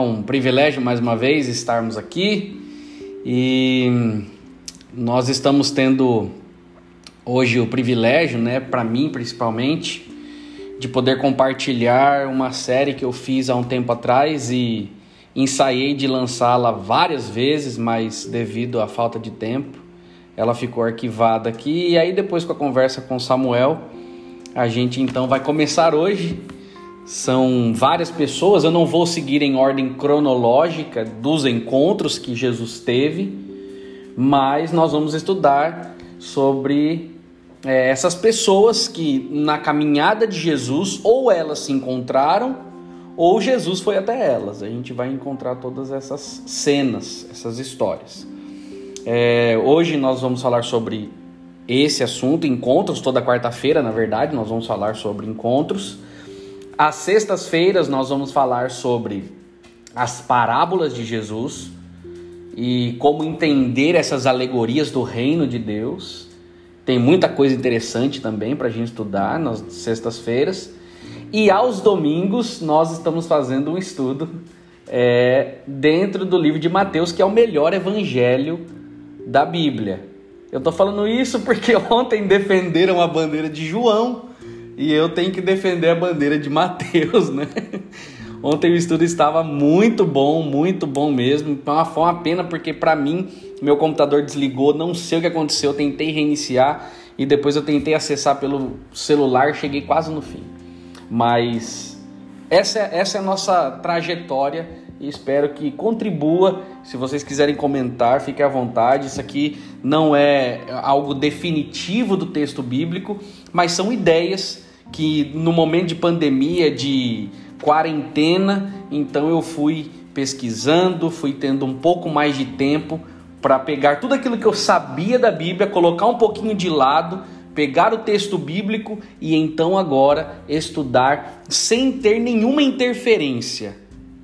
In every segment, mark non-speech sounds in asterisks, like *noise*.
Um privilégio mais uma vez estarmos aqui e nós estamos tendo hoje o privilégio, né, para mim principalmente, de poder compartilhar uma série que eu fiz há um tempo atrás e ensaiei de lançá-la várias vezes, mas devido à falta de tempo, ela ficou arquivada aqui. E aí depois com a conversa com Samuel, a gente então vai começar hoje são várias pessoas, eu não vou seguir em ordem cronológica dos encontros que Jesus teve, mas nós vamos estudar sobre é, essas pessoas que na caminhada de Jesus ou elas se encontraram ou Jesus foi até elas. A gente vai encontrar todas essas cenas, essas histórias. É, hoje nós vamos falar sobre esse assunto, encontros, toda quarta-feira, na verdade, nós vamos falar sobre encontros. Às sextas-feiras nós vamos falar sobre as parábolas de Jesus e como entender essas alegorias do reino de Deus. Tem muita coisa interessante também para a gente estudar nas sextas-feiras. E aos domingos nós estamos fazendo um estudo é, dentro do livro de Mateus, que é o melhor evangelho da Bíblia. Eu estou falando isso porque *laughs* ontem defenderam a bandeira de João e eu tenho que defender a bandeira de *laughs* Mateus, né? Ontem o estudo estava muito bom, muito bom mesmo. Foi uma pena porque para mim meu computador desligou, não sei o que aconteceu, eu tentei reiniciar e depois eu tentei acessar pelo celular, cheguei quase no fim. Mas essa, essa é a nossa trajetória e espero que contribua. Se vocês quiserem comentar, fique à vontade. Isso aqui não é algo definitivo do texto bíblico, mas são ideias que no momento de pandemia, de quarentena, então eu fui pesquisando, fui tendo um pouco mais de tempo para pegar tudo aquilo que eu sabia da Bíblia, colocar um pouquinho de lado, pegar o texto bíblico e então agora estudar sem ter nenhuma interferência.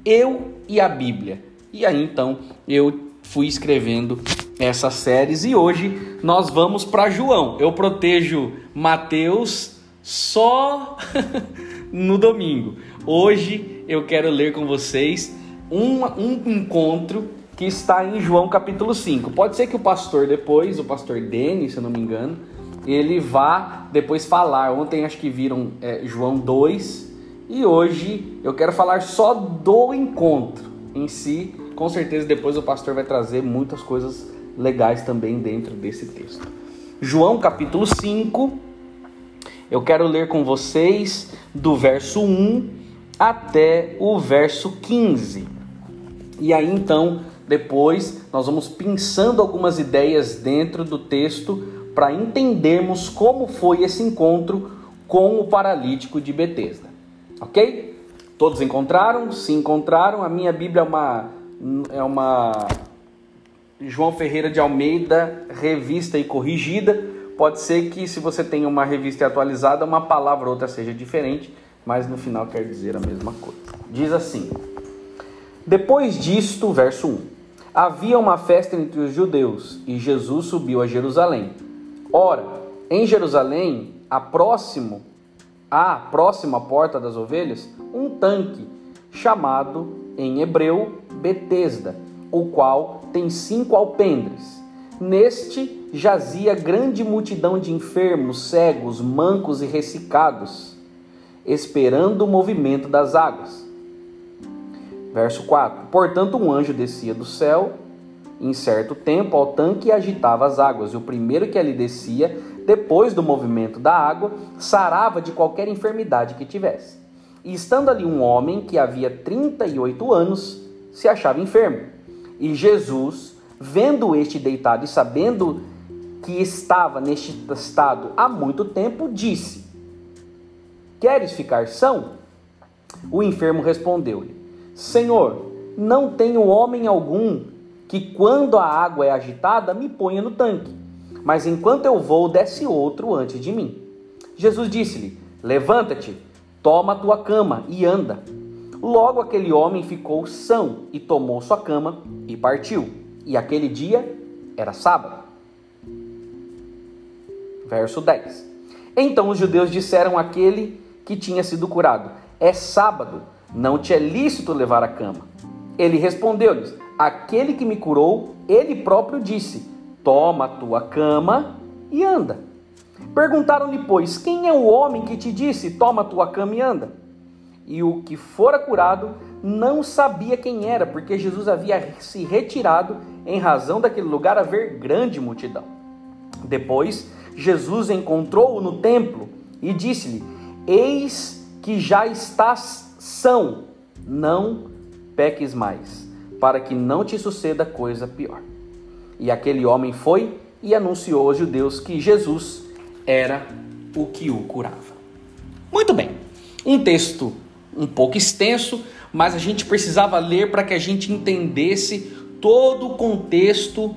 Eu e a Bíblia. E aí então eu fui escrevendo essas séries e hoje nós vamos para João. Eu protejo Mateus só *laughs* no domingo. Hoje eu quero ler com vocês um, um encontro que está em João capítulo 5. Pode ser que o pastor depois, o pastor Denis, se eu não me engano, ele vá depois falar. Ontem acho que viram é, João 2 e hoje eu quero falar só do encontro em si. Com certeza depois o pastor vai trazer muitas coisas legais também dentro desse texto. João capítulo 5, eu quero ler com vocês do verso 1 até o verso 15. E aí então, depois, nós vamos pensando algumas ideias dentro do texto para entendermos como foi esse encontro com o paralítico de Betesda. OK? Todos encontraram? Se encontraram, a minha Bíblia é uma é uma João Ferreira de Almeida, revista e corrigida Pode ser que se você tem uma revista atualizada, uma palavra ou outra seja diferente, mas no final quer dizer a mesma coisa. Diz assim: Depois disto, verso 1: Havia uma festa entre os judeus e Jesus subiu a Jerusalém. Ora, em Jerusalém, a próximo, a próxima porta das ovelhas, um tanque chamado em hebreu Betesda, o qual tem cinco alpendres. Neste jazia grande multidão de enfermos, cegos, mancos e ressecados, esperando o movimento das águas. Verso 4: Portanto, um anjo descia do céu em certo tempo ao tanque e agitava as águas, e o primeiro que ali descia, depois do movimento da água, sarava de qualquer enfermidade que tivesse. E estando ali um homem que havia 38 anos, se achava enfermo. E Jesus, vendo este deitado e sabendo que estava neste estado há muito tempo, disse: Queres ficar são? O enfermo respondeu-lhe: Senhor, não tenho homem algum que, quando a água é agitada, me ponha no tanque, mas enquanto eu vou, desce outro antes de mim. Jesus disse-lhe: Levanta-te, toma a tua cama e anda. Logo aquele homem ficou são e tomou sua cama e partiu. E aquele dia era sábado. Verso 10. Então os judeus disseram àquele que tinha sido curado: É sábado, não te é lícito levar a cama. Ele respondeu-lhes: Aquele que me curou, ele próprio disse: Toma a tua cama e anda. Perguntaram-lhe, pois, quem é o homem que te disse: Toma a tua cama e anda? E o que fora curado não sabia quem era, porque Jesus havia se retirado em razão daquele lugar haver grande multidão. Depois, Jesus encontrou-o no templo e disse-lhe: Eis que já estás são, não peques mais, para que não te suceda coisa pior. E aquele homem foi e anunciou aos judeus que Jesus era o que o curava. Muito bem, um texto um pouco extenso, mas a gente precisava ler para que a gente entendesse todo o contexto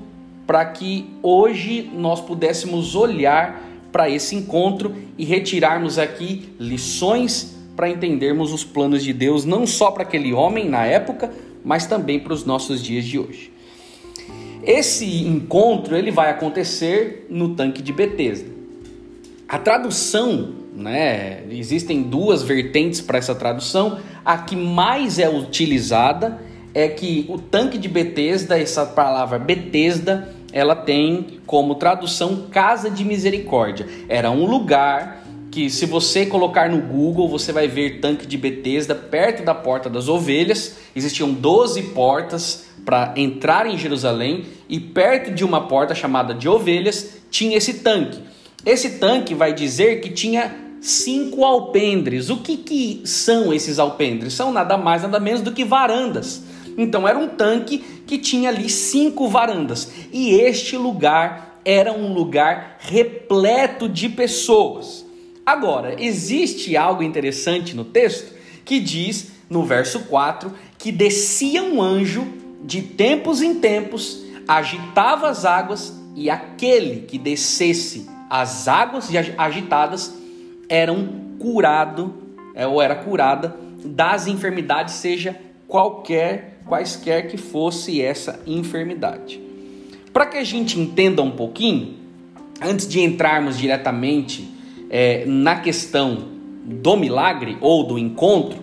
para que hoje nós pudéssemos olhar para esse encontro e retirarmos aqui lições para entendermos os planos de Deus, não só para aquele homem na época, mas também para os nossos dias de hoje. Esse encontro ele vai acontecer no tanque de Betesda. A tradução, né, existem duas vertentes para essa tradução. A que mais é utilizada é que o tanque de Betesda, essa palavra Betesda, ela tem como tradução casa de misericórdia. Era um lugar que se você colocar no Google, você vai ver tanque de Betesda perto da porta das ovelhas. Existiam 12 portas para entrar em Jerusalém e perto de uma porta chamada de ovelhas tinha esse tanque. Esse tanque vai dizer que tinha cinco alpendres. O que, que são esses alpendres? São nada mais, nada menos do que varandas. Então era um tanque que tinha ali cinco varandas. E este lugar era um lugar repleto de pessoas. Agora, existe algo interessante no texto que diz, no verso 4, que descia um anjo de tempos em tempos, agitava as águas, e aquele que descesse as águas agitadas eram curado, é, ou era curada das enfermidades, seja qualquer, quaisquer que fosse essa enfermidade. Para que a gente entenda um pouquinho, antes de entrarmos diretamente é, na questão do milagre ou do encontro,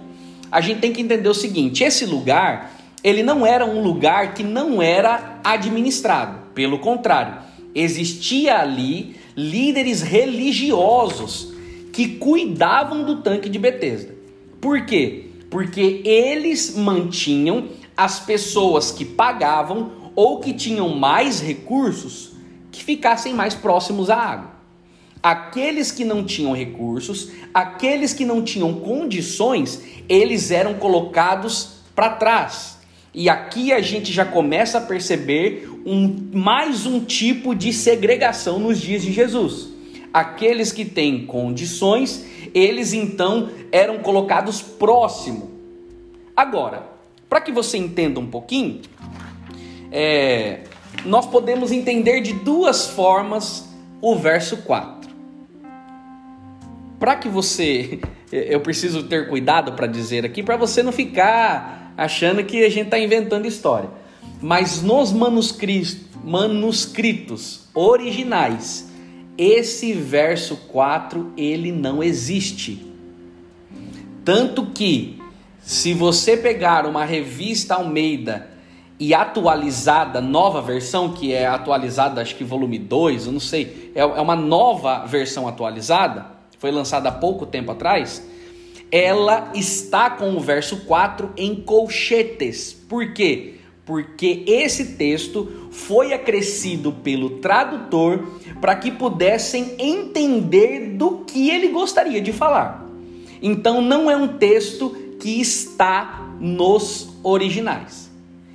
a gente tem que entender o seguinte: esse lugar ele não era um lugar que não era administrado, pelo contrário, existia ali líderes religiosos que cuidavam do tanque de Betesda. Por quê? Porque eles mantinham as pessoas que pagavam ou que tinham mais recursos que ficassem mais próximos à água. Aqueles que não tinham recursos, aqueles que não tinham condições, eles eram colocados para trás. E aqui a gente já começa a perceber um, mais um tipo de segregação nos dias de Jesus. Aqueles que têm condições, eles então eram colocados próximo. Agora, para que você entenda um pouquinho, é, nós podemos entender de duas formas o verso 4 para que você, *laughs* eu preciso ter cuidado para dizer aqui, para você não ficar achando que a gente está inventando história. Mas nos manuscritos, originais, esse verso 4 ele não existe. Tanto que, se você pegar uma revista Almeida e atualizada, nova versão, que é atualizada, acho que volume 2, eu não sei, é, é uma nova versão atualizada foi lançada há pouco tempo atrás, ela está com o verso 4 em colchetes. Por quê? Porque esse texto foi acrescido pelo tradutor para que pudessem entender do que ele gostaria de falar. Então não é um texto que está nos originais.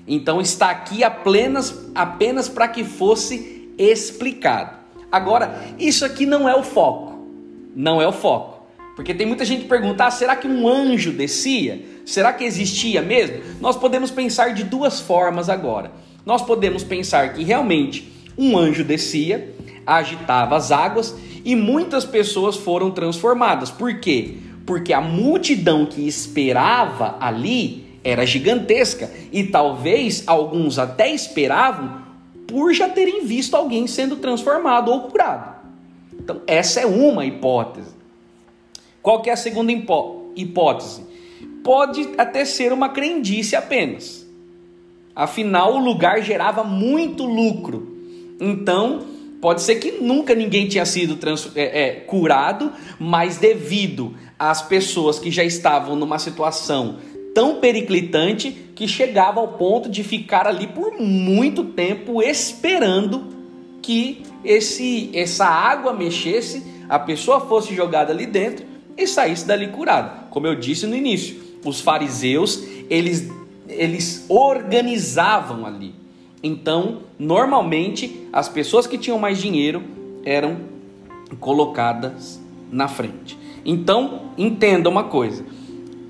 Então está aqui apenas, apenas para que fosse explicado. Agora, isso aqui não é o foco. Não é o foco. Porque tem muita gente que pergunta: ah, será que um anjo descia? Será que existia mesmo? Nós podemos pensar de duas formas agora. Nós podemos pensar que realmente um anjo descia, agitava as águas e muitas pessoas foram transformadas. Por quê? Porque a multidão que esperava ali era gigantesca e talvez alguns até esperavam por já terem visto alguém sendo transformado ou curado. Então, essa é uma hipótese. Qual que é a segunda hipótese? Pode até ser uma crendice apenas. Afinal, o lugar gerava muito lucro. Então, Pode ser que nunca ninguém tinha sido é, é, curado, mas devido às pessoas que já estavam numa situação tão periclitante que chegava ao ponto de ficar ali por muito tempo esperando que esse essa água mexesse, a pessoa fosse jogada ali dentro e saísse dali curada. Como eu disse no início, os fariseus, eles eles organizavam ali então, normalmente, as pessoas que tinham mais dinheiro eram colocadas na frente. Então, entenda uma coisa: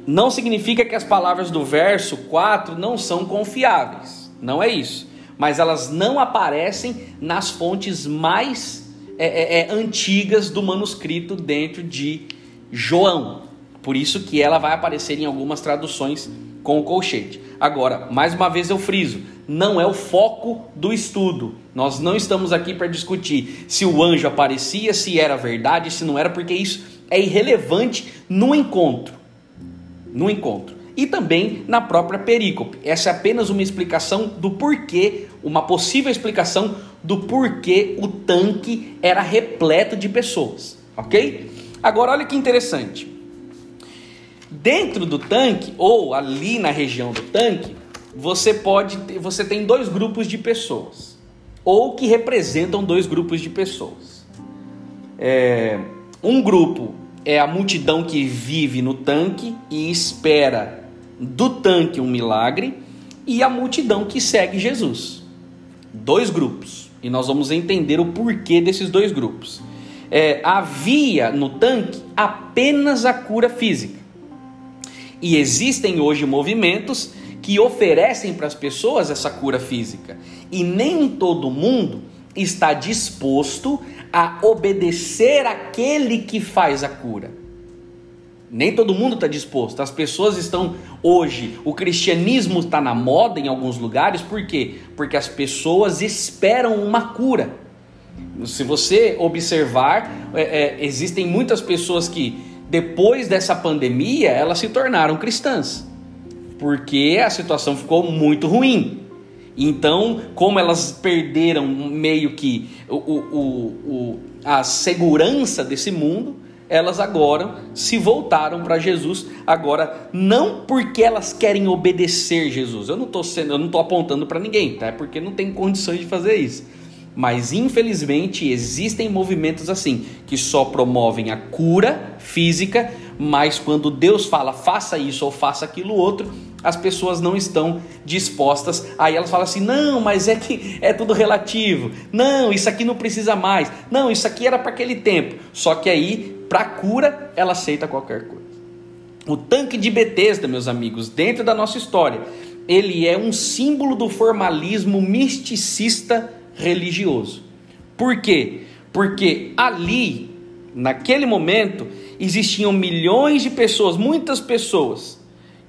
não significa que as palavras do verso 4 não são confiáveis, não é isso. Mas elas não aparecem nas fontes mais é, é, é, antigas do manuscrito dentro de João. Por isso que ela vai aparecer em algumas traduções com o colchete. Agora, mais uma vez eu friso, não é o foco do estudo. Nós não estamos aqui para discutir se o anjo aparecia, se era verdade, se não era, porque isso é irrelevante no encontro. No encontro. E também na própria perícope. Essa é apenas uma explicação do porquê, uma possível explicação do porquê o tanque era repleto de pessoas, ok? Agora olha que interessante. Dentro do tanque, ou ali na região do tanque, você pode ter, você tem dois grupos de pessoas, ou que representam dois grupos de pessoas. É, um grupo é a multidão que vive no tanque e espera do tanque um milagre, e a multidão que segue Jesus. Dois grupos. E nós vamos entender o porquê desses dois grupos. É, havia no tanque apenas a cura física. E existem hoje movimentos que oferecem para as pessoas essa cura física. E nem todo mundo está disposto a obedecer aquele que faz a cura. Nem todo mundo está disposto. As pessoas estão hoje, o cristianismo está na moda em alguns lugares, por quê? Porque as pessoas esperam uma cura. Se você observar, é, é, existem muitas pessoas que depois dessa pandemia, elas se tornaram cristãs, porque a situação ficou muito ruim. Então, como elas perderam meio que o, o, o, a segurança desse mundo, elas agora se voltaram para Jesus. Agora, não porque elas querem obedecer Jesus. Eu não estou sendo, eu não estou apontando para ninguém, tá? É porque não tem condições de fazer isso. Mas infelizmente existem movimentos assim, que só promovem a cura física, mas quando Deus fala faça isso ou faça aquilo outro, as pessoas não estão dispostas. Aí elas falam assim: não, mas é que é tudo relativo. Não, isso aqui não precisa mais. Não, isso aqui era para aquele tempo. Só que aí, para cura, ela aceita qualquer coisa. O tanque de Betesda, meus amigos, dentro da nossa história, ele é um símbolo do formalismo misticista religioso. Por quê? Porque ali, naquele momento, existiam milhões de pessoas, muitas pessoas,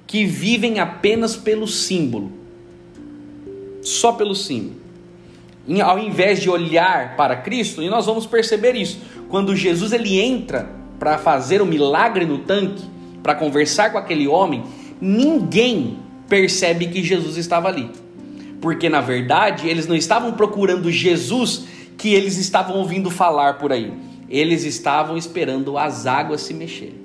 que vivem apenas pelo símbolo. Só pelo símbolo. Ao invés de olhar para Cristo, e nós vamos perceber isso, quando Jesus ele entra para fazer o milagre no tanque, para conversar com aquele homem, ninguém percebe que Jesus estava ali porque na verdade eles não estavam procurando Jesus que eles estavam ouvindo falar por aí, eles estavam esperando as águas se mexerem.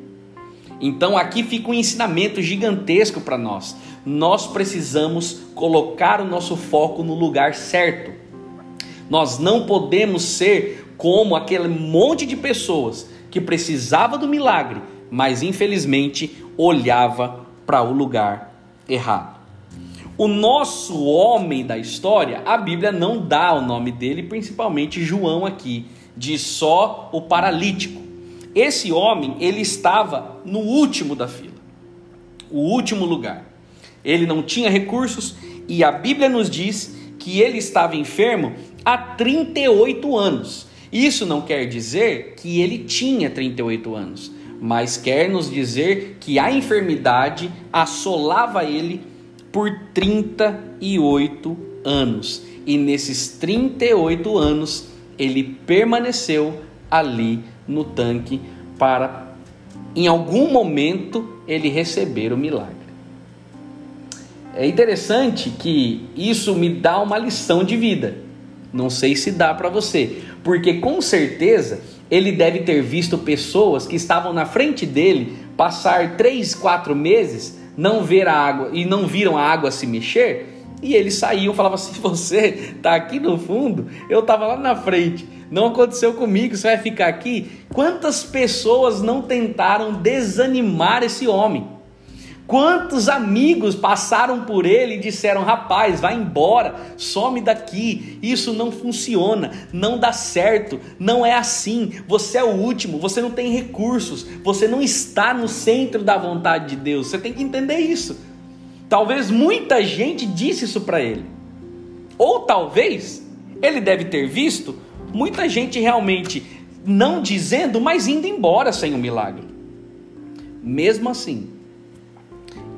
Então aqui fica um ensinamento gigantesco para nós. Nós precisamos colocar o nosso foco no lugar certo. Nós não podemos ser como aquele monte de pessoas que precisava do milagre, mas infelizmente olhava para o lugar errado. O nosso homem da história, a Bíblia não dá o nome dele, principalmente João aqui diz só o paralítico. Esse homem, ele estava no último da fila, o último lugar. Ele não tinha recursos e a Bíblia nos diz que ele estava enfermo há 38 anos. Isso não quer dizer que ele tinha 38 anos, mas quer nos dizer que a enfermidade assolava ele por 38 anos. E nesses 38 anos ele permaneceu ali no tanque para em algum momento ele receber o milagre. É interessante que isso me dá uma lição de vida. Não sei se dá para você, porque com certeza ele deve ter visto pessoas que estavam na frente dele passar três, quatro meses, não ver a água e não viram a água se mexer, e eles saíam, falavam assim: *laughs* você está aqui no fundo, eu estava lá na frente, não aconteceu comigo, você vai ficar aqui. Quantas pessoas não tentaram desanimar esse homem? Quantos amigos passaram por ele e disseram: rapaz, vai embora, some daqui, isso não funciona, não dá certo, não é assim, você é o último, você não tem recursos, você não está no centro da vontade de Deus, você tem que entender isso. Talvez muita gente disse isso para ele, ou talvez ele deve ter visto muita gente realmente não dizendo, mas indo embora sem o milagre. Mesmo assim,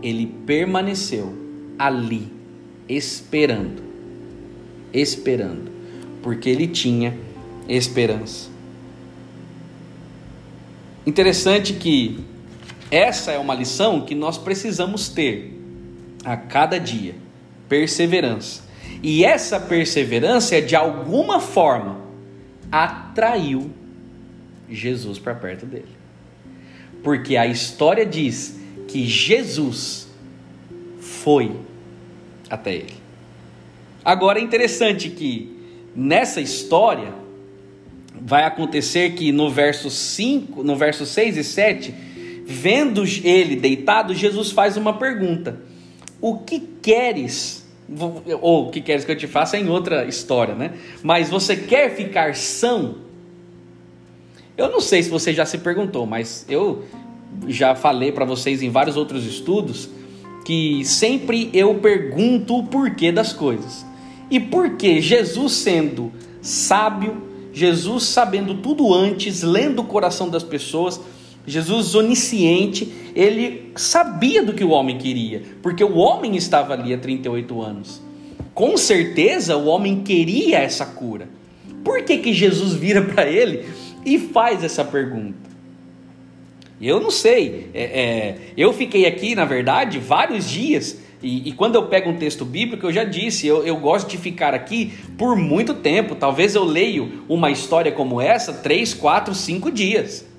ele permaneceu ali, esperando, esperando, porque ele tinha esperança. Interessante que essa é uma lição que nós precisamos ter a cada dia: perseverança. E essa perseverança, de alguma forma, atraiu Jesus para perto dele. Porque a história diz que Jesus foi até ele. Agora é interessante que nessa história vai acontecer que no verso 5, no verso 6 e 7, vendo ele deitado, Jesus faz uma pergunta: O que queres? Ou o que queres que eu te faça é em outra história, né? Mas você quer ficar são? Eu não sei se você já se perguntou, mas eu já falei para vocês em vários outros estudos que sempre eu pergunto o porquê das coisas. E por que Jesus sendo sábio, Jesus sabendo tudo antes, lendo o coração das pessoas, Jesus onisciente, ele sabia do que o homem queria, porque o homem estava ali há 38 anos. Com certeza o homem queria essa cura. Por que, que Jesus vira para ele e faz essa pergunta? Eu não sei. É, é, eu fiquei aqui, na verdade, vários dias. E, e, quando eu pego um texto bíblico, eu já disse, eu, eu gosto de ficar aqui por muito tempo. Talvez eu leio uma história como essa três, quatro, cinco dias.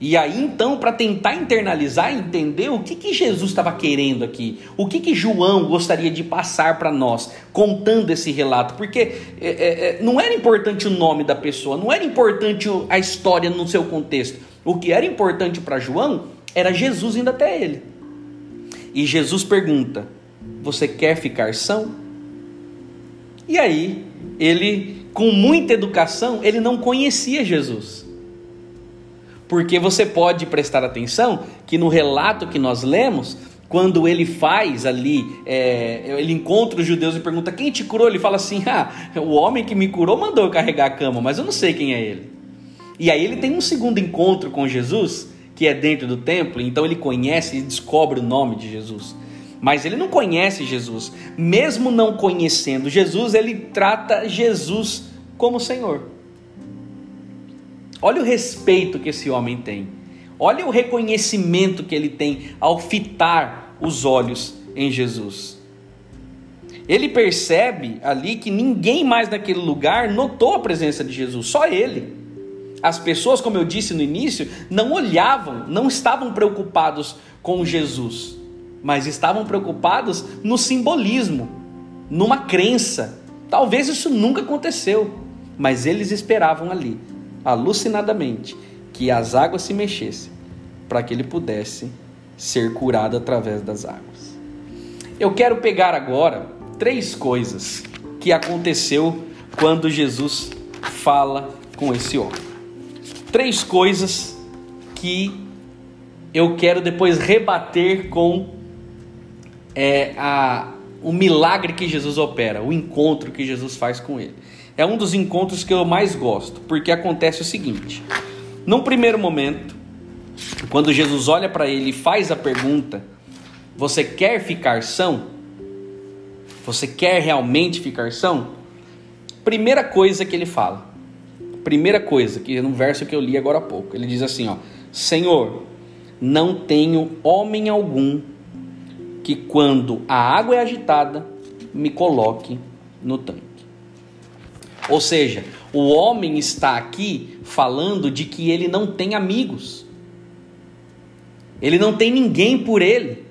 E aí então, para tentar internalizar, entender o que, que Jesus estava querendo aqui, o que, que João gostaria de passar para nós, contando esse relato, porque é, é, é, não era importante o nome da pessoa, não era importante a história no seu contexto. O que era importante para João era Jesus indo até ele. E Jesus pergunta: Você quer ficar são? E aí, ele, com muita educação, ele não conhecia Jesus. Porque você pode prestar atenção que no relato que nós lemos, quando ele faz ali, é, ele encontra os judeus e pergunta quem te curou, ele fala assim: ah, o homem que me curou mandou eu carregar a cama, mas eu não sei quem é ele. E aí ele tem um segundo encontro com Jesus, que é dentro do templo, então ele conhece e descobre o nome de Jesus. Mas ele não conhece Jesus. Mesmo não conhecendo Jesus, ele trata Jesus como Senhor. Olha o respeito que esse homem tem. Olha o reconhecimento que ele tem ao fitar os olhos em Jesus. Ele percebe ali que ninguém mais naquele lugar notou a presença de Jesus, só ele. As pessoas, como eu disse no início, não olhavam, não estavam preocupados com Jesus, mas estavam preocupados no simbolismo, numa crença. Talvez isso nunca aconteceu, mas eles esperavam ali, alucinadamente, que as águas se mexessem para que ele pudesse ser curado através das águas. Eu quero pegar agora três coisas que aconteceu quando Jesus fala com esse homem. Três coisas que eu quero depois rebater com é, a, o milagre que Jesus opera, o encontro que Jesus faz com ele. É um dos encontros que eu mais gosto, porque acontece o seguinte: num primeiro momento, quando Jesus olha para ele e faz a pergunta: Você quer ficar são? Você quer realmente ficar são? Primeira coisa que ele fala. Primeira coisa, que é no verso que eu li agora há pouco. Ele diz assim, ó: Senhor, não tenho homem algum que quando a água é agitada, me coloque no tanque. Ou seja, o homem está aqui falando de que ele não tem amigos. Ele não tem ninguém por ele.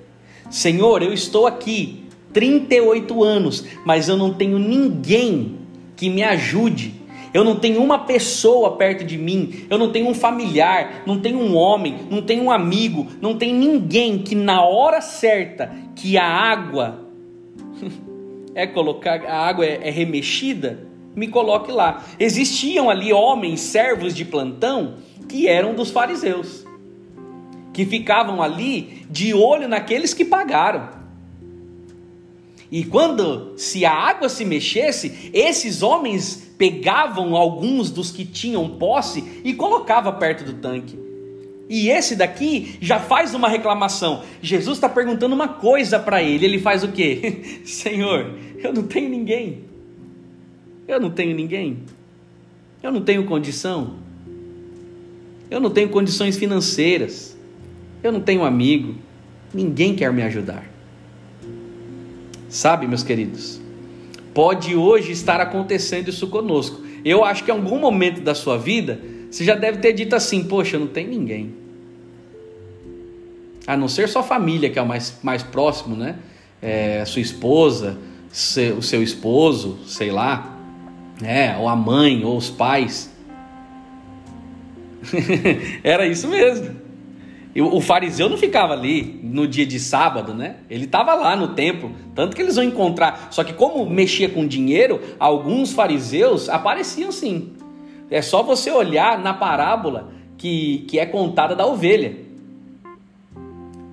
Senhor, eu estou aqui 38 anos, mas eu não tenho ninguém que me ajude. Eu não tenho uma pessoa perto de mim, eu não tenho um familiar, não tenho um homem, não tenho um amigo, não tem ninguém que na hora certa que a água *laughs* é colocar, a água é, é remexida, me coloque lá. Existiam ali homens, servos de plantão, que eram dos fariseus, que ficavam ali de olho naqueles que pagaram. E quando se a água se mexesse, esses homens pegavam alguns dos que tinham posse e colocava perto do tanque. E esse daqui já faz uma reclamação. Jesus está perguntando uma coisa para ele. Ele faz o quê? *laughs* Senhor, eu não tenho ninguém. Eu não tenho ninguém. Eu não tenho condição. Eu não tenho condições financeiras. Eu não tenho amigo. Ninguém quer me ajudar. Sabe, meus queridos, pode hoje estar acontecendo isso conosco. Eu acho que em algum momento da sua vida você já deve ter dito assim: Poxa, não tem ninguém. A não ser sua família, que é o mais, mais próximo, né? É, sua esposa, seu, o seu esposo, sei lá, né? ou a mãe, ou os pais. *laughs* Era isso mesmo. O fariseu não ficava ali no dia de sábado, né? Ele estava lá no templo, tanto que eles vão encontrar. Só que como mexia com dinheiro, alguns fariseus apareciam sim. É só você olhar na parábola que, que é contada da ovelha.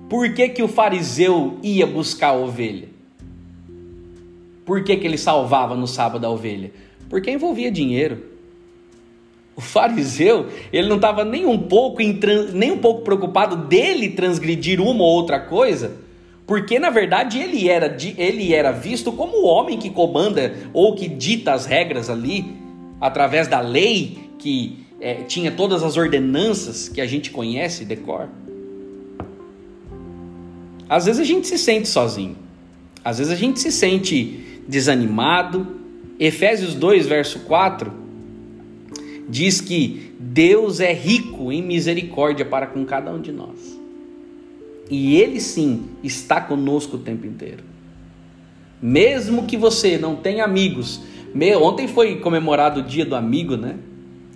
Por que, que o fariseu ia buscar a ovelha? Por que, que ele salvava no sábado a ovelha? Porque envolvia dinheiro. O fariseu, ele não estava nem um pouco nem um pouco preocupado dele transgredir uma ou outra coisa, porque na verdade ele era, ele era visto como o homem que comanda ou que dita as regras ali, através da lei que é, tinha todas as ordenanças que a gente conhece, decor. Às vezes a gente se sente sozinho, às vezes a gente se sente desanimado. Efésios 2, verso 4 diz que Deus é rico em misericórdia para com cada um de nós. E Ele sim está conosco o tempo inteiro. Mesmo que você não tenha amigos, ontem foi comemorado o dia do amigo, né?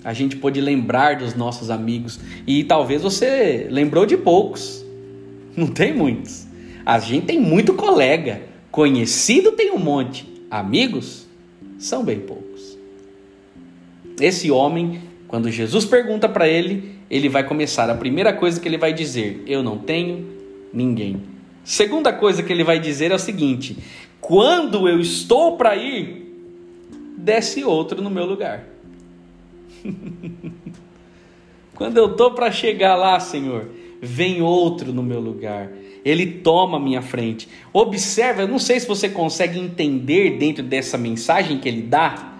A gente pôde lembrar dos nossos amigos e talvez você lembrou de poucos. *laughs* Não tem muitos. A gente tem muito colega, conhecido tem um monte, amigos são bem poucos. Esse homem, quando Jesus pergunta para ele, ele vai começar. A primeira coisa que ele vai dizer: Eu não tenho ninguém. Segunda coisa que ele vai dizer é o seguinte: Quando eu estou para ir, desce outro no meu lugar. *laughs* Quando eu estou para chegar lá, Senhor, vem outro no meu lugar. Ele toma a minha frente. Observa, eu não sei se você consegue entender dentro dessa mensagem que ele dá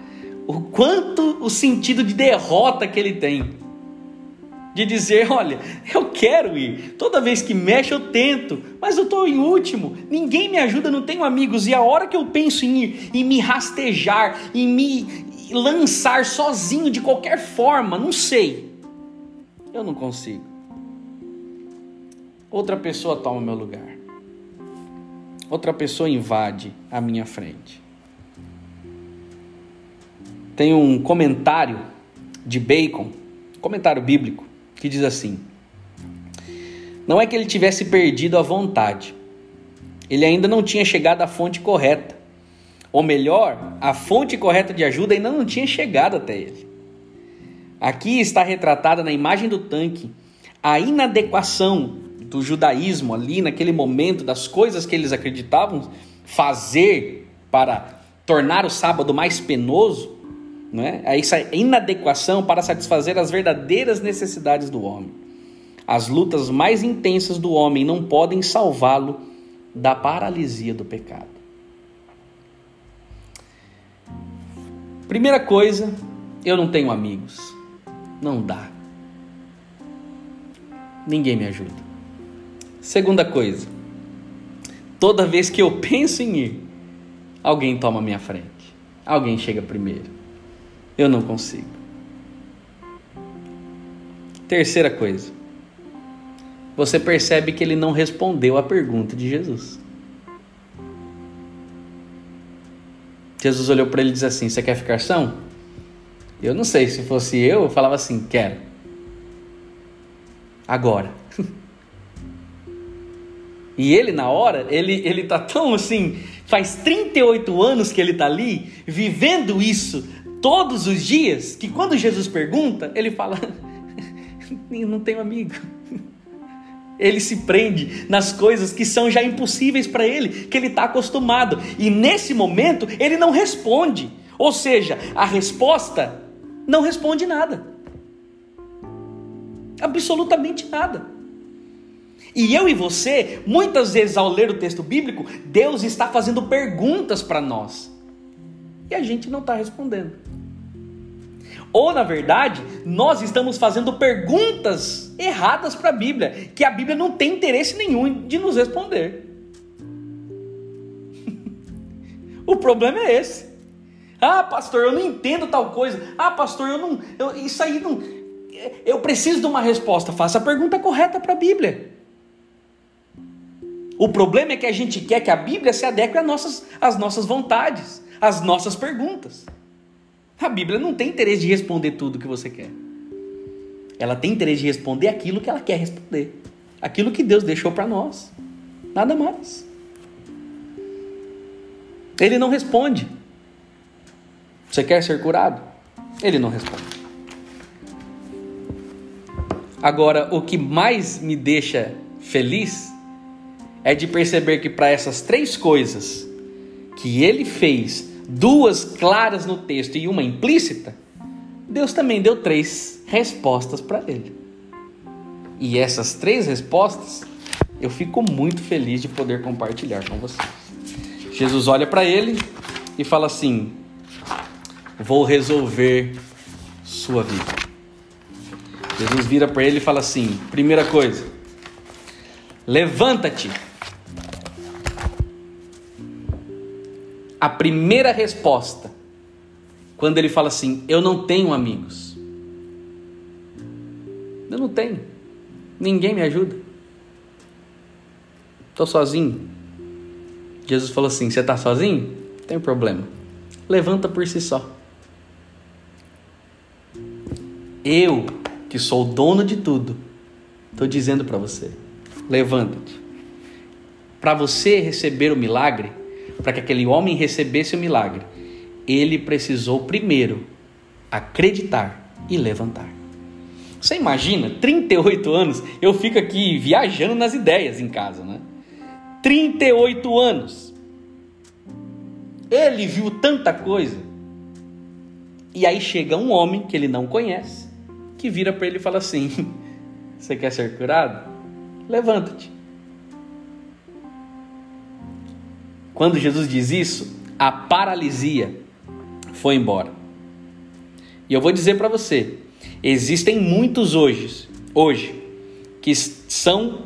o quanto o sentido de derrota que ele tem. De dizer, *laughs* olha, eu quero ir. Toda vez que mexe eu tento, mas eu estou em último. Ninguém me ajuda, não tenho amigos. E a hora que eu penso em ir, em me rastejar, em me lançar sozinho de qualquer forma, não sei. Eu não consigo. Outra pessoa toma meu lugar. Outra pessoa invade a minha frente tem um comentário de Bacon, comentário bíblico, que diz assim: Não é que ele tivesse perdido a vontade, ele ainda não tinha chegado à fonte correta. Ou melhor, a fonte correta de ajuda ainda não tinha chegado até ele. aqui está retratada na imagem do tanque a inadequação do judaísmo ali naquele momento, das coisas que eles acreditavam fazer para tornar o sábado mais penoso, não é? essa inadequação para satisfazer as verdadeiras necessidades do homem. As lutas mais intensas do homem não podem salvá-lo da paralisia do pecado. Primeira coisa, eu não tenho amigos. Não dá. Ninguém me ajuda. Segunda coisa, toda vez que eu penso em ir, alguém toma minha frente. Alguém chega primeiro. Eu não consigo. Terceira coisa, você percebe que ele não respondeu à pergunta de Jesus. Jesus olhou para ele e disse assim: Você quer ficar são? Eu não sei, se fosse eu, eu falava assim: Quero. Agora. E ele, na hora, ele, ele tá tão assim, faz 38 anos que ele tá ali, vivendo isso todos os dias, que quando Jesus pergunta, ele fala: *laughs* Não tenho amigo. Ele se prende nas coisas que são já impossíveis para ele, que ele está acostumado. E nesse momento, ele não responde. Ou seja, a resposta não responde nada. Absolutamente nada. E eu e você, muitas vezes ao ler o texto bíblico, Deus está fazendo perguntas para nós. E a gente não está respondendo. Ou, na verdade, nós estamos fazendo perguntas erradas para a Bíblia, que a Bíblia não tem interesse nenhum de nos responder. *laughs* o problema é esse. Ah, pastor, eu não entendo tal coisa. Ah, pastor, eu não. Eu, isso aí não. Eu preciso de uma resposta. Faça a pergunta correta para a Bíblia. O problema é que a gente quer que a Bíblia se adeque às nossas, às nossas vontades, às nossas perguntas. A Bíblia não tem interesse de responder tudo que você quer. Ela tem interesse de responder aquilo que ela quer responder. Aquilo que Deus deixou para nós. Nada mais. Ele não responde. Você quer ser curado? Ele não responde. Agora, o que mais me deixa feliz é de perceber que para essas três coisas que ele fez, duas claras no texto e uma implícita, Deus também deu três respostas para ele. E essas três respostas eu fico muito feliz de poder compartilhar com vocês. Jesus olha para ele e fala assim: Vou resolver sua vida. Jesus vira para ele e fala assim: Primeira coisa, levanta-te a primeira resposta, quando ele fala assim: Eu não tenho amigos. Eu não tenho. Ninguém me ajuda. Estou sozinho. Jesus falou assim: Você está sozinho? Não tem problema. Levanta por si só. Eu, que sou o dono de tudo, estou dizendo para você: levanta-te. Para você receber o milagre, para que aquele homem recebesse o milagre, ele precisou primeiro acreditar e levantar. Você imagina, 38 anos, eu fico aqui viajando nas ideias em casa, né? 38 anos. Ele viu tanta coisa. E aí chega um homem que ele não conhece, que vira para ele e fala assim: *laughs* Você quer ser curado? Levanta-te. Quando Jesus diz isso, a paralisia foi embora. E eu vou dizer para você, existem muitos hoje, hoje, que são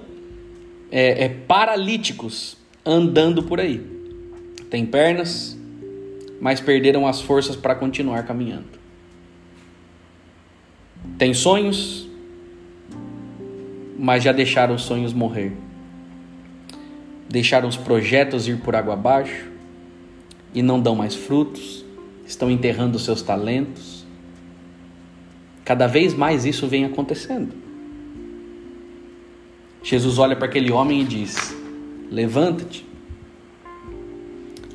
é, é, paralíticos andando por aí. Tem pernas, mas perderam as forças para continuar caminhando. Tem sonhos, mas já deixaram os sonhos morrer deixaram os projetos ir por água abaixo e não dão mais frutos, estão enterrando seus talentos. Cada vez mais isso vem acontecendo. Jesus olha para aquele homem e diz: Levanta-te.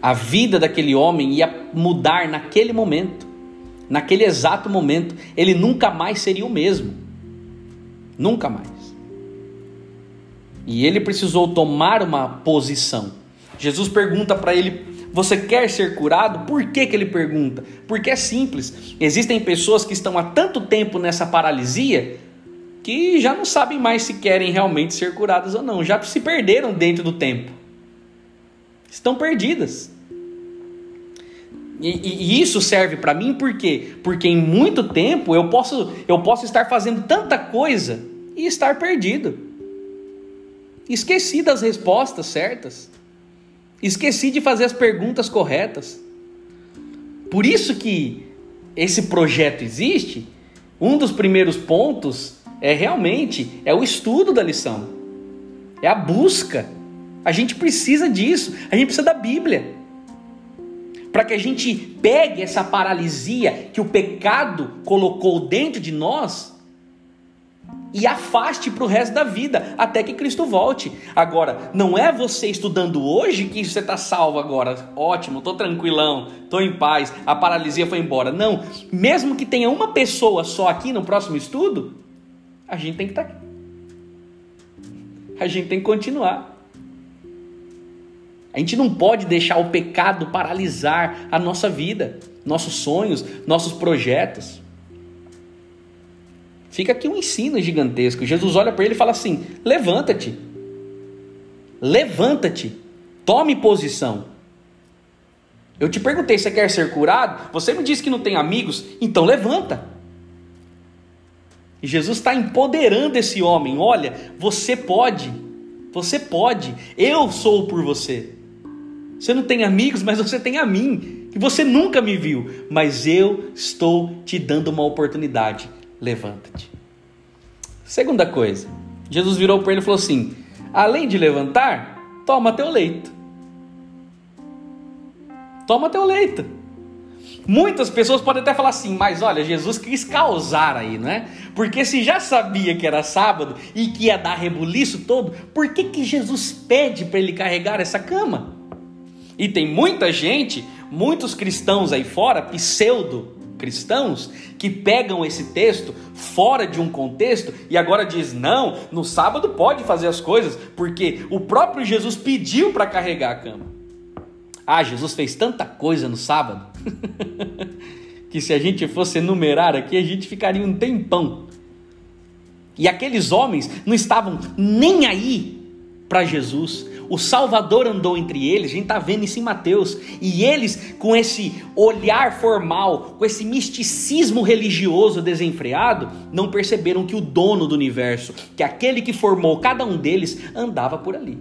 A vida daquele homem ia mudar naquele momento. naquele exato momento, ele nunca mais seria o mesmo. Nunca mais. E ele precisou tomar uma posição. Jesus pergunta para ele: Você quer ser curado? Por que, que ele pergunta? Porque é simples. Existem pessoas que estão há tanto tempo nessa paralisia que já não sabem mais se querem realmente ser curadas ou não, já se perderam dentro do tempo. Estão perdidas. E, e, isso serve para mim por quê? Porque em muito tempo eu posso, eu posso estar fazendo tanta coisa e estar perdido. Esqueci das respostas certas. Esqueci de fazer as perguntas corretas. Por isso que esse projeto existe. Um dos primeiros pontos é realmente é o estudo da lição. É a busca. A gente precisa disso. A gente precisa da Bíblia para que a gente pegue essa paralisia que o pecado colocou dentro de nós e afaste para o resto da vida, até que Cristo volte. Agora, não é você estudando hoje que você está salvo agora. Ótimo, estou tranquilão, estou em paz, a paralisia foi embora. Não, mesmo que tenha uma pessoa só aqui no próximo estudo, a gente tem que estar tá aqui. A gente tem que continuar. A gente não pode deixar o pecado paralisar a nossa vida, nossos sonhos, nossos projetos. Fica aqui um ensino gigantesco. Jesus olha para ele e fala assim: levanta-te, levanta-te, tome posição. Eu te perguntei, você quer ser curado? Você me disse que não tem amigos, então levanta. E Jesus está empoderando esse homem: olha, você pode, você pode, eu sou por você. Você não tem amigos, mas você tem a mim. E você nunca me viu, mas eu estou te dando uma oportunidade. Levanta-te. Segunda coisa, Jesus virou para ele e falou assim: além de levantar, toma teu leito. Toma teu leito. Muitas pessoas podem até falar assim, mas olha, Jesus quis causar aí, não é? Porque se já sabia que era sábado e que ia dar rebuliço todo, por que, que Jesus pede para ele carregar essa cama? E tem muita gente, muitos cristãos aí fora, pseudo cristãos, que pegam esse texto fora de um contexto e agora diz: "Não, no sábado pode fazer as coisas, porque o próprio Jesus pediu para carregar a cama". Ah, Jesus fez tanta coisa no sábado. *laughs* que se a gente fosse enumerar aqui, a gente ficaria um tempão. E aqueles homens não estavam nem aí para Jesus. O Salvador andou entre eles, a gente está vendo isso em Mateus, e eles, com esse olhar formal, com esse misticismo religioso desenfreado, não perceberam que o dono do universo, que aquele que formou cada um deles, andava por ali.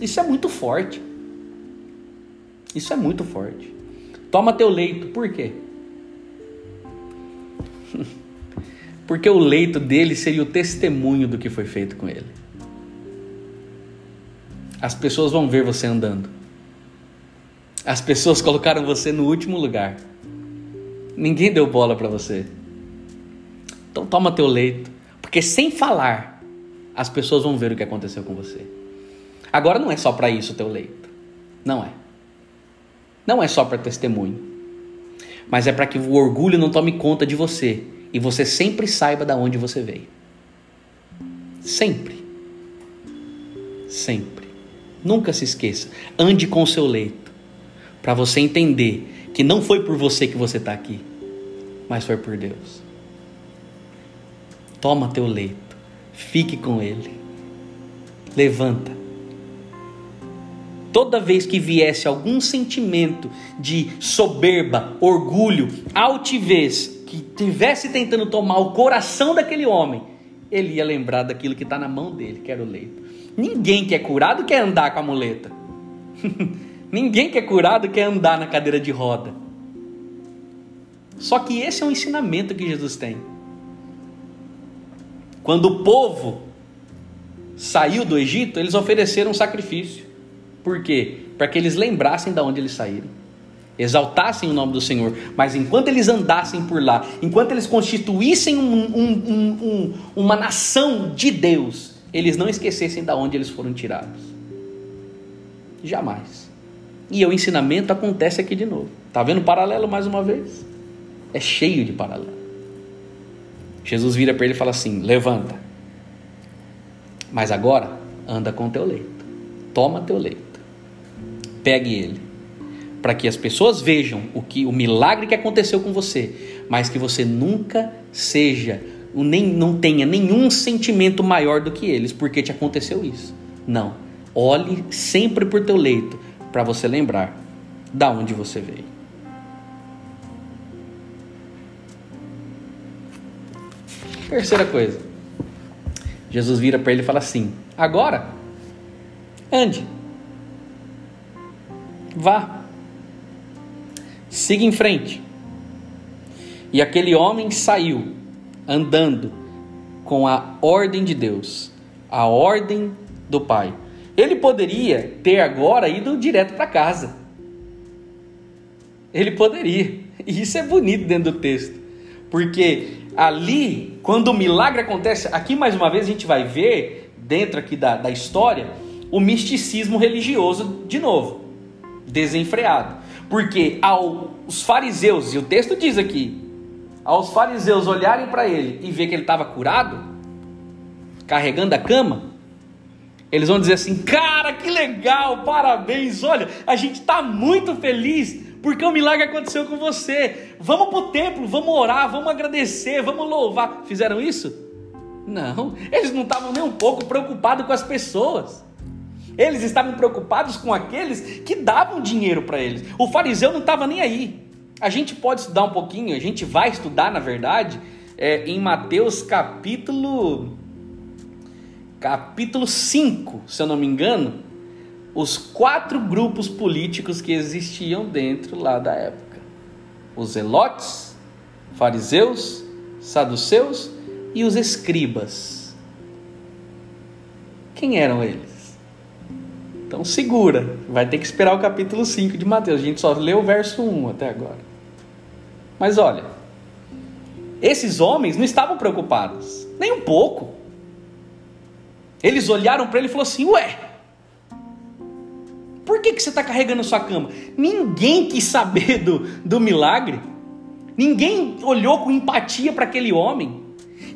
Isso é muito forte. Isso é muito forte. Toma teu leito, por quê? *laughs* Porque o leito dele seria o testemunho do que foi feito com ele as pessoas vão ver você andando. As pessoas *laughs* colocaram você no último lugar. Ninguém deu bola para você. Então toma teu leito, porque sem falar, as pessoas vão ver o que aconteceu com você. Agora não é só para isso o teu leito. Não é. Não é só para testemunho. Mas é para que o orgulho não tome conta de você e você sempre saiba da onde você veio. Sempre. Sempre. Nunca se esqueça. Ande com o seu leito. Para você entender que não foi por você que você está aqui, mas foi por Deus. Toma teu leito. Fique com Ele. Levanta. Toda vez que viesse algum sentimento de soberba, orgulho, altivez, que tivesse tentando tomar o coração daquele homem, ele ia lembrar daquilo que está na mão dele, que era o leito. Ninguém que é curado quer andar com a muleta. *laughs* Ninguém que é curado quer andar na cadeira de roda. Só que esse é um ensinamento que Jesus tem. Quando o povo saiu do Egito, eles ofereceram um sacrifício. Por quê? Para que eles lembrassem de onde eles saíram. Exaltassem o nome do Senhor. Mas enquanto eles andassem por lá, enquanto eles constituíssem um, um, um, uma nação de Deus, eles não esquecessem de onde eles foram tirados. Jamais. E o ensinamento acontece aqui de novo. Tá vendo o paralelo mais uma vez? É cheio de paralelo. Jesus vira para ele e fala assim: Levanta. Mas agora anda com teu leito. Toma teu leito. Pegue ele. Para que as pessoas vejam o que o milagre que aconteceu com você, mas que você nunca seja, nem, não tenha nenhum sentimento maior do que eles, porque te aconteceu isso. Não. Olhe sempre por teu leito, para você lembrar da onde você veio. Terceira coisa. Jesus vira para ele e fala assim: Agora, ande. Vá. Siga em frente. E aquele homem saiu andando com a ordem de Deus, a ordem do Pai. Ele poderia ter agora ido direto para casa. Ele poderia. E isso é bonito dentro do texto. Porque ali, quando o milagre acontece, aqui mais uma vez a gente vai ver, dentro aqui da, da história, o misticismo religioso de novo, desenfreado. Porque aos fariseus, e o texto diz aqui, aos fariseus olharem para ele e ver que ele estava curado, carregando a cama, eles vão dizer assim: Cara, que legal, parabéns, olha, a gente está muito feliz porque o milagre aconteceu com você. Vamos para o templo, vamos orar, vamos agradecer, vamos louvar. Fizeram isso? Não, eles não estavam nem um pouco preocupados com as pessoas. Eles estavam preocupados com aqueles que davam dinheiro para eles. O fariseu não estava nem aí. A gente pode estudar um pouquinho, a gente vai estudar, na verdade, é, em Mateus capítulo capítulo 5, se eu não me engano, os quatro grupos políticos que existiam dentro lá da época: os zelotes, fariseus, saduceus e os escribas. Quem eram eles? Então segura, vai ter que esperar o capítulo 5 de Mateus. A gente só leu o verso 1 até agora. Mas olha, esses homens não estavam preocupados, nem um pouco. Eles olharam para ele e falaram assim: Ué, por que, que você está carregando a sua cama? Ninguém quis saber do, do milagre. Ninguém olhou com empatia para aquele homem.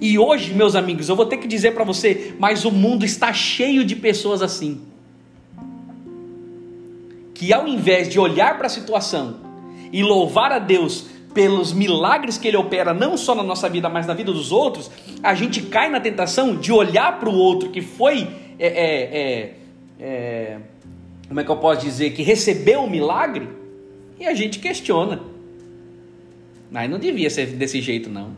E hoje, meus amigos, eu vou ter que dizer para você, mas o mundo está cheio de pessoas assim. Que ao invés de olhar para a situação e louvar a Deus pelos milagres que ele opera, não só na nossa vida, mas na vida dos outros, a gente cai na tentação de olhar para o outro que foi é, é, é, é como é que eu posso dizer, que recebeu o milagre, e a gente questiona. Mas não devia ser desse jeito, não.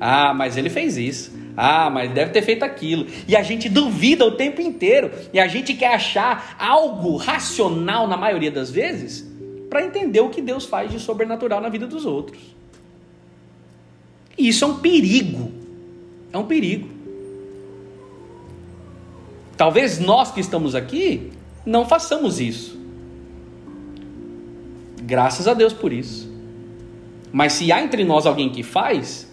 Ah, mas ele fez isso. Ah, mas deve ter feito aquilo. E a gente duvida o tempo inteiro. E a gente quer achar algo racional, na maioria das vezes, para entender o que Deus faz de sobrenatural na vida dos outros. E isso é um perigo. É um perigo. Talvez nós que estamos aqui não façamos isso. Graças a Deus por isso. Mas se há entre nós alguém que faz,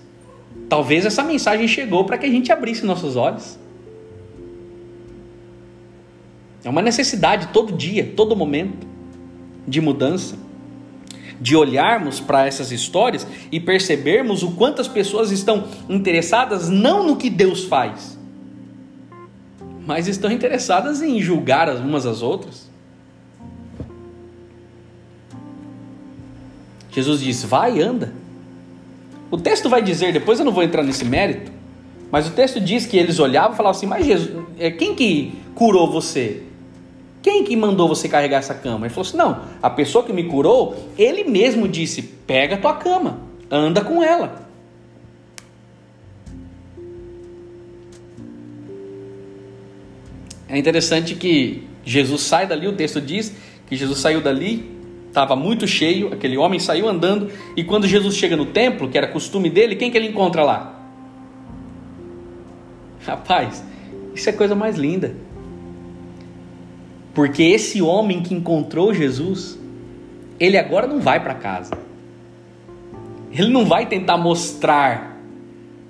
talvez essa mensagem chegou para que a gente abrisse nossos olhos. É uma necessidade todo dia, todo momento de mudança, de olharmos para essas histórias e percebermos o quanto as pessoas estão interessadas não no que Deus faz, mas estão interessadas em julgar umas às outras. Jesus diz: vai, anda. O texto vai dizer, depois eu não vou entrar nesse mérito, mas o texto diz que eles olhavam e falavam assim: Mas Jesus, é, quem que curou você? Quem que mandou você carregar essa cama? Ele falou assim: Não, a pessoa que me curou, ele mesmo disse: Pega a tua cama, anda com ela. É interessante que Jesus sai dali, o texto diz que Jesus saiu dali, estava muito cheio, aquele homem saiu andando, e quando Jesus chega no templo, que era costume dele, quem que ele encontra lá? Rapaz, isso é coisa mais linda. Porque esse homem que encontrou Jesus, ele agora não vai para casa. Ele não vai tentar mostrar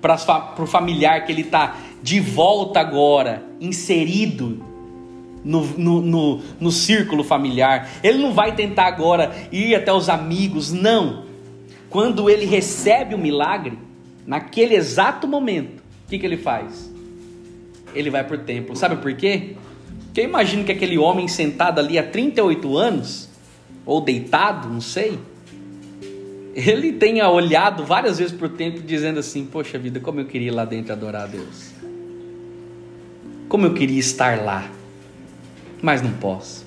para o familiar que ele está de volta agora, inserido no, no, no, no círculo familiar, ele não vai tentar agora ir até os amigos, não. Quando ele recebe o milagre, naquele exato momento, o que, que ele faz? Ele vai para o templo. Sabe por quê? Eu imagino que aquele homem sentado ali há 38 anos, ou deitado, não sei, ele tenha olhado várias vezes para o templo dizendo assim: Poxa vida, como eu queria ir lá dentro adorar a Deus. Como eu queria estar lá mas não posso.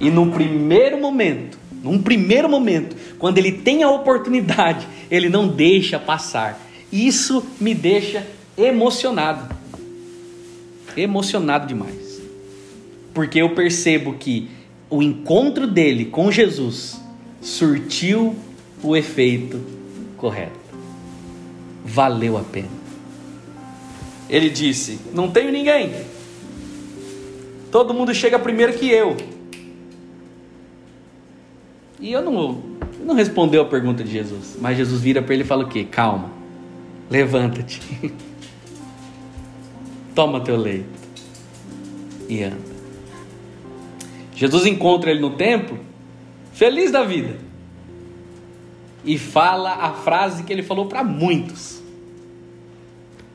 E num primeiro momento, num primeiro momento, quando ele tem a oportunidade, ele não deixa passar. Isso me deixa emocionado. Emocionado demais. Porque eu percebo que o encontro dele com Jesus surtiu o efeito correto. Valeu a pena. Ele disse: Não tenho ninguém Todo mundo chega primeiro que eu. E eu não, não respondeu a pergunta de Jesus. Mas Jesus vira para ele e fala o quê? Calma. Levanta-te. *laughs* Toma teu leito. E anda. Jesus encontra ele no templo, feliz da vida. E fala a frase que ele falou para muitos.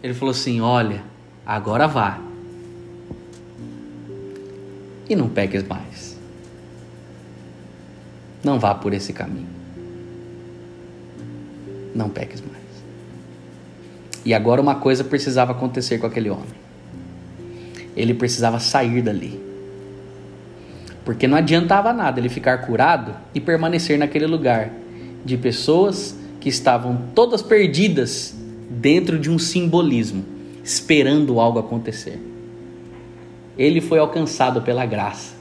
Ele falou assim: Olha, agora vá e não peques mais. Não vá por esse caminho. Não peques mais. E agora uma coisa precisava acontecer com aquele homem. Ele precisava sair dali. Porque não adiantava nada ele ficar curado e permanecer naquele lugar de pessoas que estavam todas perdidas dentro de um simbolismo, esperando algo acontecer ele foi alcançado pela graça.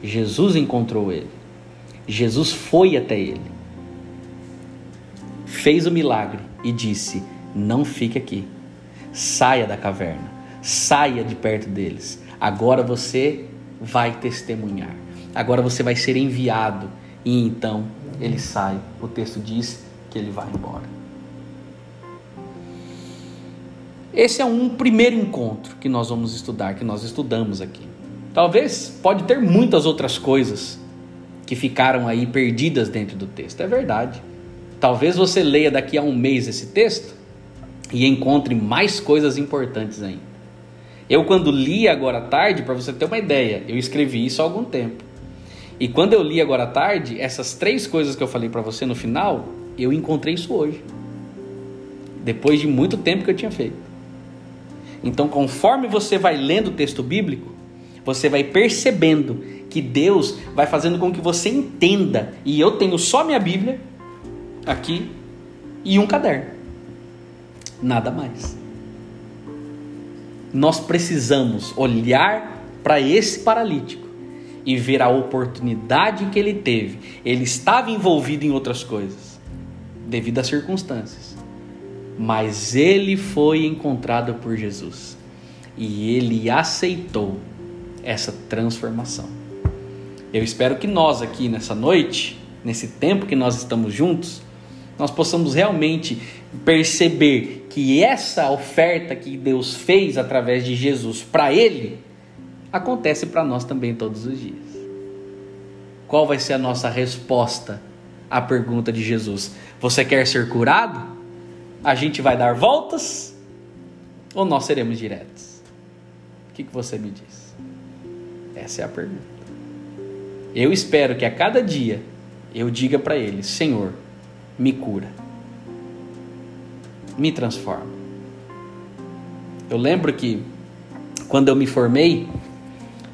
Jesus encontrou ele. Jesus foi até ele. Fez o milagre e disse: Não fique aqui. Saia da caverna. Saia de perto deles. Agora você vai testemunhar. Agora você vai ser enviado. E então ele sai. O texto diz que ele vai embora. Esse é um primeiro encontro que nós vamos estudar, que nós estudamos aqui. Talvez pode ter muitas outras coisas que ficaram aí perdidas dentro do texto. É verdade. Talvez você leia daqui a um mês esse texto e encontre mais coisas importantes ainda. Eu quando li agora à tarde, para você ter uma ideia, eu escrevi isso há algum tempo. E quando eu li agora à tarde, essas três coisas que eu falei para você no final, eu encontrei isso hoje. Depois de muito tempo que eu tinha feito. Então, conforme você vai lendo o texto bíblico, você vai percebendo que Deus vai fazendo com que você entenda. E eu tenho só minha Bíblia aqui e um caderno. Nada mais. Nós precisamos olhar para esse paralítico e ver a oportunidade que ele teve. Ele estava envolvido em outras coisas, devido às circunstâncias mas ele foi encontrado por Jesus e ele aceitou essa transformação. Eu espero que nós aqui nessa noite, nesse tempo que nós estamos juntos, nós possamos realmente perceber que essa oferta que Deus fez através de Jesus para ele acontece para nós também todos os dias. Qual vai ser a nossa resposta à pergunta de Jesus? Você quer ser curado? A gente vai dar voltas ou nós seremos diretos? O que, que você me diz? Essa é a pergunta. Eu espero que a cada dia eu diga para ele: Senhor, me cura, me transforma. Eu lembro que quando eu me formei,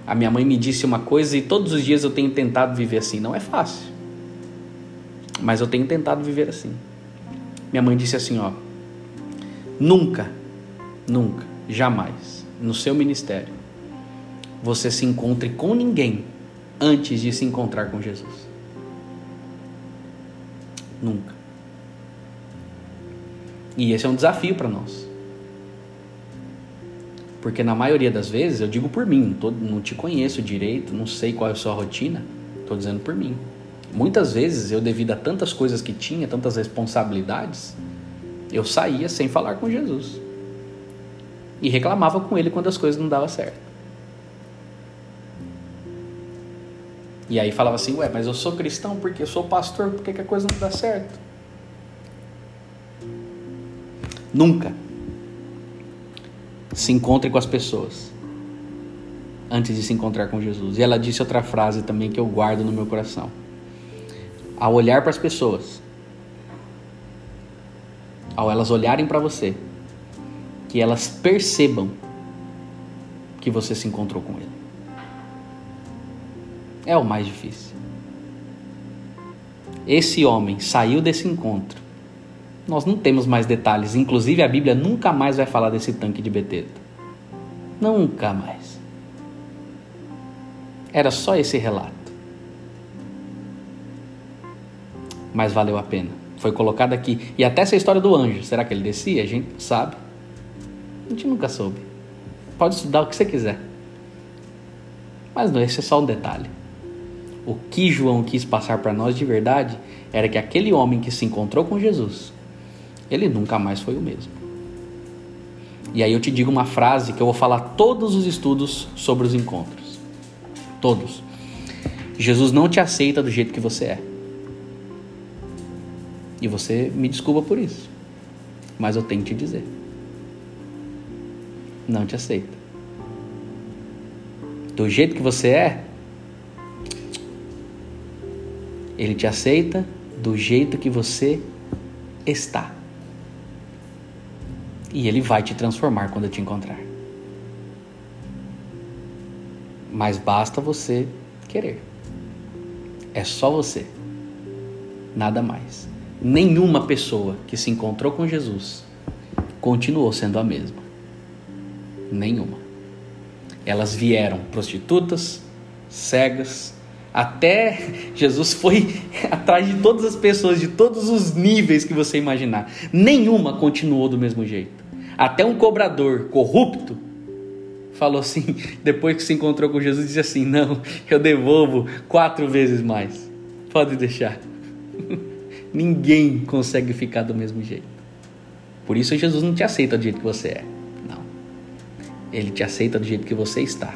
a minha mãe me disse uma coisa e todos os dias eu tenho tentado viver assim. Não é fácil, mas eu tenho tentado viver assim. Minha mãe disse assim, ó: Nunca, nunca, jamais, no seu ministério, você se encontre com ninguém antes de se encontrar com Jesus. Nunca. E esse é um desafio para nós. Porque na maioria das vezes, eu digo por mim, não, te conheço direito, não sei qual é a sua rotina, estou dizendo por mim. Muitas vezes eu, devido a tantas coisas que tinha, tantas responsabilidades, eu saía sem falar com Jesus. E reclamava com ele quando as coisas não davam certo. E aí falava assim, ué, mas eu sou cristão porque eu sou pastor, por que a coisa não dá certo? Nunca se encontre com as pessoas antes de se encontrar com Jesus. E ela disse outra frase também que eu guardo no meu coração. Ao olhar para as pessoas, ao elas olharem para você, que elas percebam que você se encontrou com Ele. É o mais difícil. Esse homem saiu desse encontro. Nós não temos mais detalhes. Inclusive, a Bíblia nunca mais vai falar desse tanque de Betesda. Nunca mais. Era só esse relato. Mas valeu a pena. Foi colocado aqui. E até essa história do anjo. Será que ele descia? A gente sabe. A gente nunca soube. Pode estudar o que você quiser. Mas não, esse é só um detalhe. O que João quis passar para nós de verdade era que aquele homem que se encontrou com Jesus, ele nunca mais foi o mesmo. E aí eu te digo uma frase que eu vou falar todos os estudos sobre os encontros. Todos. Jesus não te aceita do jeito que você é. E você me desculpa por isso. Mas eu tenho que te dizer não te aceita. Do jeito que você é, ele te aceita do jeito que você está. E ele vai te transformar quando te encontrar. Mas basta você querer. É só você. Nada mais. Nenhuma pessoa que se encontrou com Jesus continuou sendo a mesma. Nenhuma. Elas vieram prostitutas, cegas, até *laughs* Jesus foi *laughs* atrás de todas as pessoas, de todos os níveis que você imaginar. Nenhuma continuou do mesmo jeito. Até um cobrador corrupto falou assim, *laughs* depois que se encontrou com Jesus, disse assim: Não, eu devolvo quatro vezes mais. Pode deixar. *laughs* Ninguém consegue ficar do mesmo jeito. Por isso Jesus não te aceita do jeito que você é. Ele te aceita do jeito que você está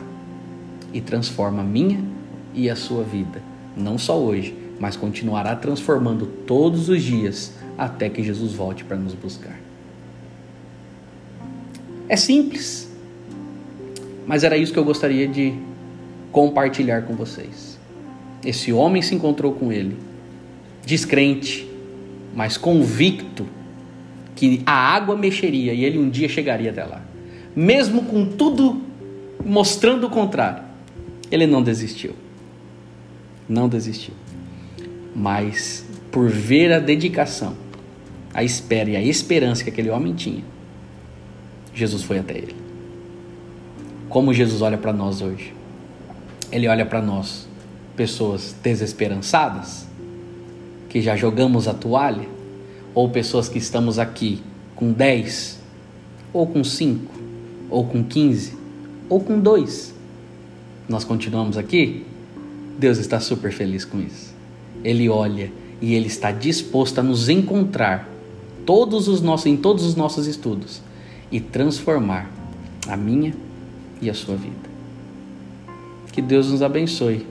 e transforma a minha e a sua vida, não só hoje, mas continuará transformando todos os dias até que Jesus volte para nos buscar. É simples, mas era isso que eu gostaria de compartilhar com vocês. Esse homem se encontrou com ele, descrente, mas convicto que a água mexeria e ele um dia chegaria até lá mesmo com tudo mostrando o contrário, ele não desistiu. Não desistiu. Mas por ver a dedicação, a espera e a esperança que aquele homem tinha, Jesus foi até ele. Como Jesus olha para nós hoje? Ele olha para nós, pessoas desesperançadas, que já jogamos a toalha, ou pessoas que estamos aqui com 10 ou com 5 ou com 15, ou com 2. Nós continuamos aqui? Deus está super feliz com isso. Ele olha e ele está disposto a nos encontrar todos os nossos, em todos os nossos estudos e transformar a minha e a sua vida. Que Deus nos abençoe.